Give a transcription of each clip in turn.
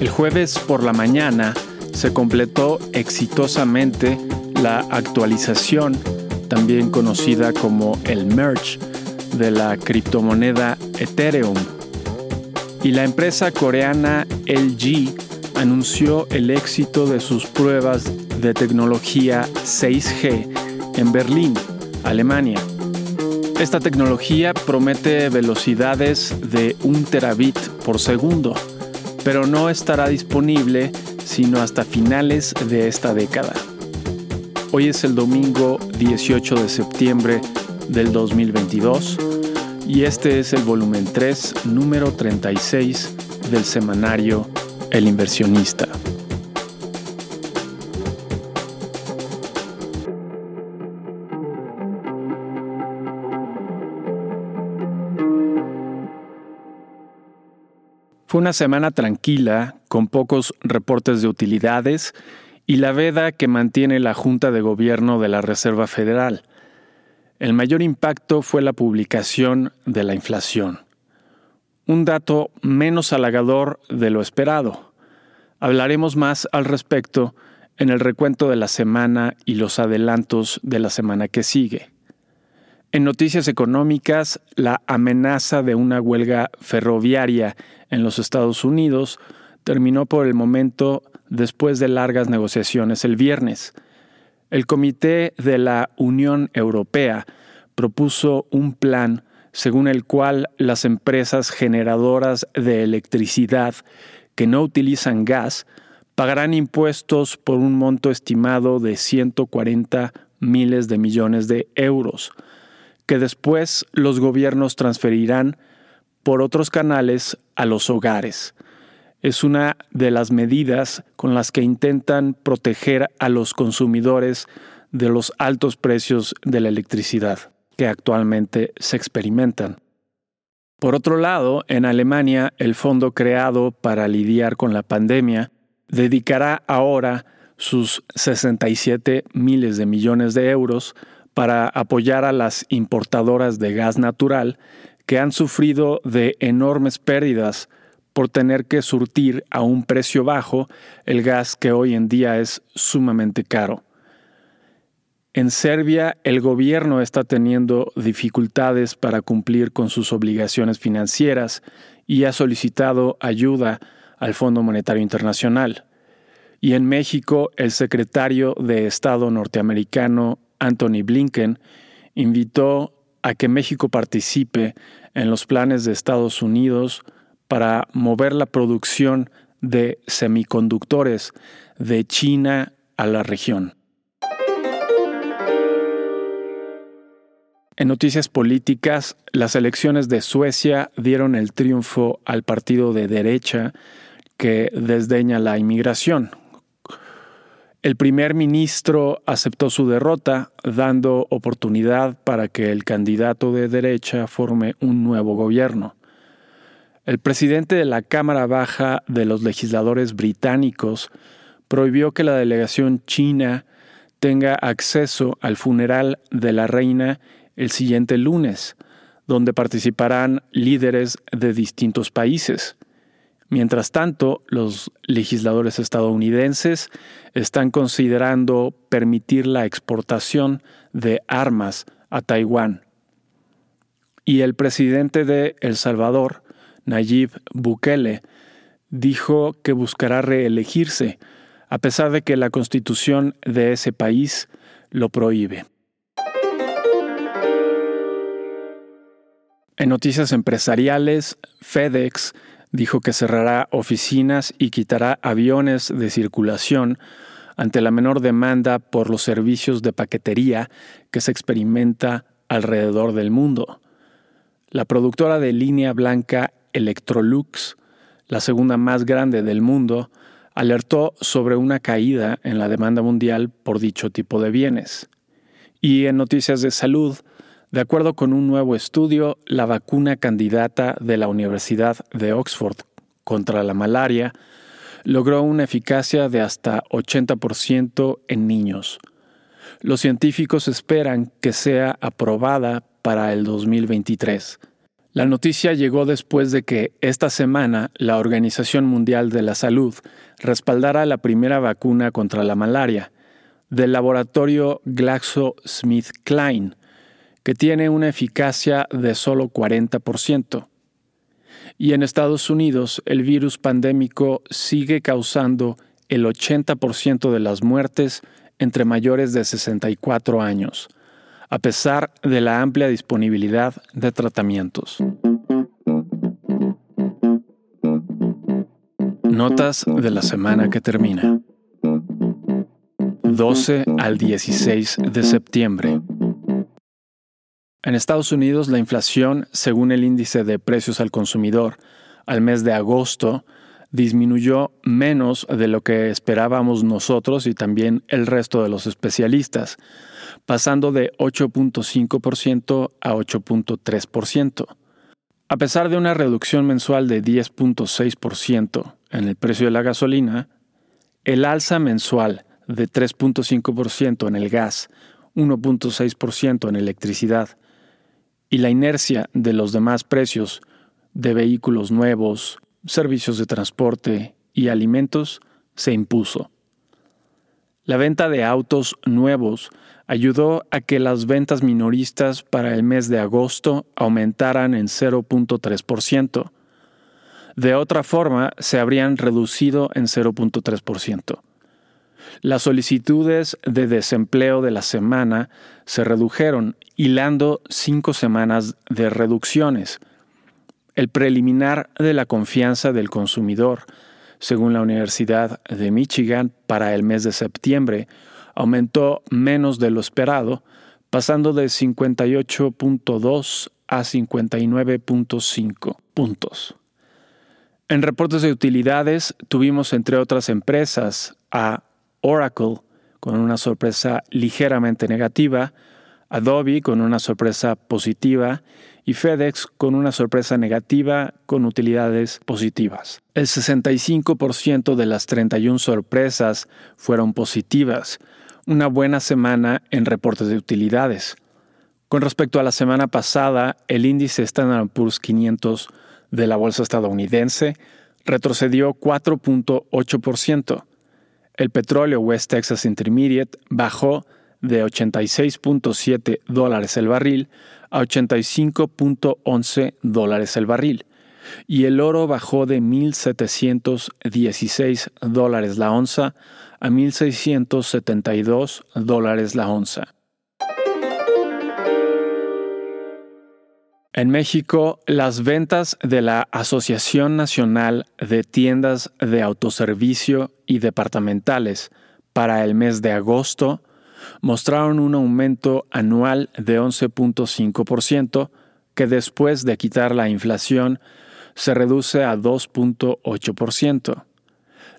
El jueves por la mañana se completó exitosamente la actualización, también conocida como el merge, de la criptomoneda Ethereum. Y la empresa coreana LG anunció el éxito de sus pruebas de tecnología 6G en Berlín, Alemania. Esta tecnología promete velocidades de un terabit por segundo, pero no estará disponible sino hasta finales de esta década. Hoy es el domingo 18 de septiembre del 2022 y este es el volumen 3, número 36 del semanario El inversionista. Fue una semana tranquila, con pocos reportes de utilidades y la veda que mantiene la Junta de Gobierno de la Reserva Federal. El mayor impacto fue la publicación de la inflación. Un dato menos halagador de lo esperado. Hablaremos más al respecto en el recuento de la semana y los adelantos de la semana que sigue. En noticias económicas, la amenaza de una huelga ferroviaria en los Estados Unidos terminó por el momento después de largas negociaciones el viernes. El Comité de la Unión Europea propuso un plan según el cual las empresas generadoras de electricidad que no utilizan gas pagarán impuestos por un monto estimado de 140 miles de millones de euros que después los gobiernos transferirán por otros canales a los hogares. Es una de las medidas con las que intentan proteger a los consumidores de los altos precios de la electricidad que actualmente se experimentan. Por otro lado, en Alemania, el fondo creado para lidiar con la pandemia dedicará ahora sus 67 miles de millones de euros para apoyar a las importadoras de gas natural que han sufrido de enormes pérdidas por tener que surtir a un precio bajo el gas que hoy en día es sumamente caro. En Serbia el gobierno está teniendo dificultades para cumplir con sus obligaciones financieras y ha solicitado ayuda al Fondo Monetario Internacional. Y en México el secretario de Estado norteamericano Anthony Blinken, invitó a que México participe en los planes de Estados Unidos para mover la producción de semiconductores de China a la región. En noticias políticas, las elecciones de Suecia dieron el triunfo al partido de derecha que desdeña la inmigración, el primer ministro aceptó su derrota, dando oportunidad para que el candidato de derecha forme un nuevo gobierno. El presidente de la Cámara Baja de los legisladores británicos prohibió que la delegación china tenga acceso al funeral de la reina el siguiente lunes, donde participarán líderes de distintos países. Mientras tanto, los legisladores estadounidenses están considerando permitir la exportación de armas a Taiwán. Y el presidente de El Salvador, Nayib Bukele, dijo que buscará reelegirse, a pesar de que la constitución de ese país lo prohíbe. En noticias empresariales, FedEx dijo que cerrará oficinas y quitará aviones de circulación ante la menor demanda por los servicios de paquetería que se experimenta alrededor del mundo. La productora de línea blanca Electrolux, la segunda más grande del mundo, alertó sobre una caída en la demanda mundial por dicho tipo de bienes. Y en noticias de salud, de acuerdo con un nuevo estudio, la vacuna candidata de la Universidad de Oxford contra la malaria logró una eficacia de hasta 80% en niños. Los científicos esperan que sea aprobada para el 2023. La noticia llegó después de que esta semana la Organización Mundial de la Salud respaldara la primera vacuna contra la malaria del laboratorio GlaxoSmithKline, que tiene una eficacia de solo 40%. Y en Estados Unidos el virus pandémico sigue causando el 80% de las muertes entre mayores de 64 años, a pesar de la amplia disponibilidad de tratamientos. Notas de la semana que termina. 12 al 16 de septiembre. En Estados Unidos la inflación, según el índice de precios al consumidor, al mes de agosto, disminuyó menos de lo que esperábamos nosotros y también el resto de los especialistas, pasando de 8.5% a 8.3%. A pesar de una reducción mensual de 10.6% en el precio de la gasolina, el alza mensual de 3.5% en el gas, 1.6% en electricidad y la inercia de los demás precios de vehículos nuevos, servicios de transporte y alimentos se impuso. La venta de autos nuevos ayudó a que las ventas minoristas para el mes de agosto aumentaran en 0.3%. De otra forma, se habrían reducido en 0.3%. Las solicitudes de desempleo de la semana se redujeron, hilando cinco semanas de reducciones, el preliminar de la confianza del consumidor, según la Universidad de Michigan, para el mes de septiembre, aumentó menos de lo esperado, pasando de 58.2 a 59.5 puntos. En reportes de utilidades tuvimos entre otras empresas a Oracle con una sorpresa ligeramente negativa, Adobe con una sorpresa positiva y FedEx con una sorpresa negativa con utilidades positivas. El 65% de las 31 sorpresas fueron positivas, una buena semana en reportes de utilidades. Con respecto a la semana pasada, el índice Standard Poor's 500 de la bolsa estadounidense retrocedió 4.8%. El petróleo West Texas Intermediate bajó de 86.7 dólares el barril a 85.11 dólares el barril y el oro bajó de 1.716 dólares la onza a 1.672 dólares la onza. En México, las ventas de la Asociación Nacional de Tiendas de Autoservicio y Departamentales para el mes de agosto mostraron un aumento anual de 11.5%, que después de quitar la inflación se reduce a 2.8%.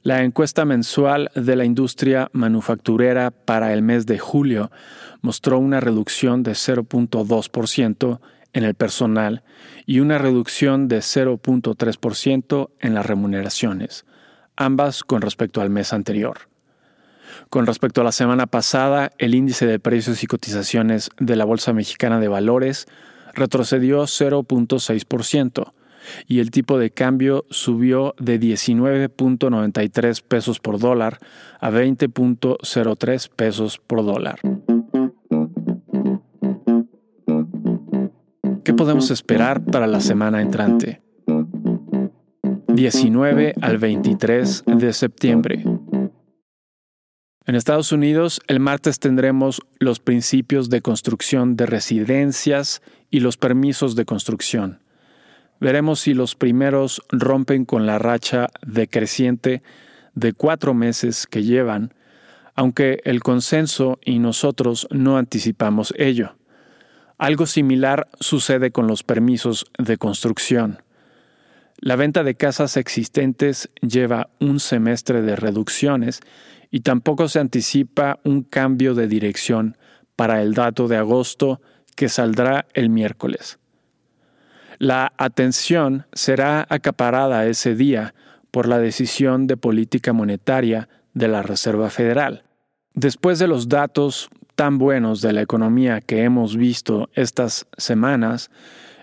La encuesta mensual de la industria manufacturera para el mes de julio mostró una reducción de 0.2% en el personal y una reducción de 0.3% en las remuneraciones, ambas con respecto al mes anterior. Con respecto a la semana pasada, el índice de precios y cotizaciones de la Bolsa Mexicana de Valores retrocedió 0.6% y el tipo de cambio subió de 19.93 pesos por dólar a 20.03 pesos por dólar. ¿Qué podemos esperar para la semana entrante? 19 al 23 de septiembre. En Estados Unidos, el martes tendremos los principios de construcción de residencias y los permisos de construcción. Veremos si los primeros rompen con la racha decreciente de cuatro meses que llevan, aunque el consenso y nosotros no anticipamos ello. Algo similar sucede con los permisos de construcción. La venta de casas existentes lleva un semestre de reducciones y tampoco se anticipa un cambio de dirección para el dato de agosto que saldrá el miércoles. La atención será acaparada ese día por la decisión de política monetaria de la Reserva Federal. Después de los datos tan buenos de la economía que hemos visto estas semanas,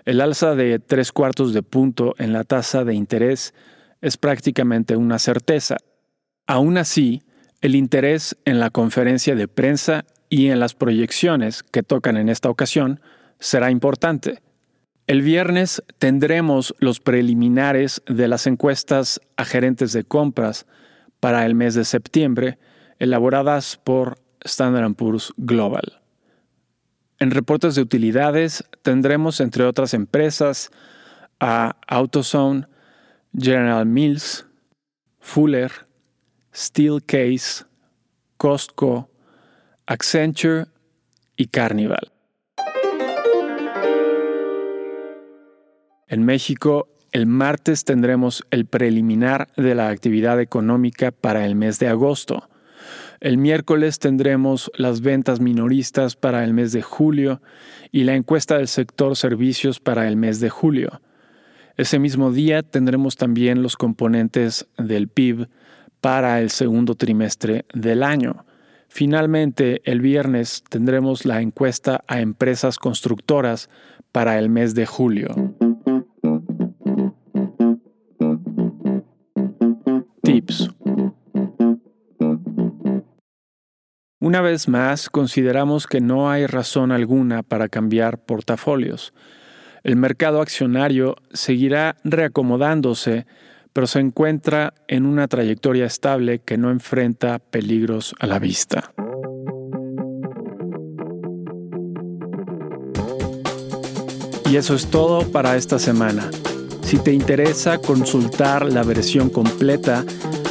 El alza de tres cuartos de punto en la tasa de interés es prácticamente una certeza. Aún así, el interés en la conferencia de prensa y en las proyecciones que tocan en esta ocasión será importante. El viernes tendremos los preliminares de las encuestas a gerentes de compras para el mes de septiembre, elaboradas por Standard Poor's Global. En reportes de utilidades tendremos, entre otras empresas, a AutoZone, General Mills, Fuller, Steelcase, Costco, Accenture y Carnival. En México, el martes tendremos el preliminar de la actividad económica para el mes de agosto. El miércoles tendremos las ventas minoristas para el mes de julio y la encuesta del sector servicios para el mes de julio. Ese mismo día tendremos también los componentes del PIB para el segundo trimestre del año. Finalmente, el viernes tendremos la encuesta a empresas constructoras para el mes de julio. Una vez más, consideramos que no hay razón alguna para cambiar portafolios. El mercado accionario seguirá reacomodándose pero se encuentra en una trayectoria estable que no enfrenta peligros a la vista. Y eso es todo para esta semana. Si te interesa consultar la versión completa,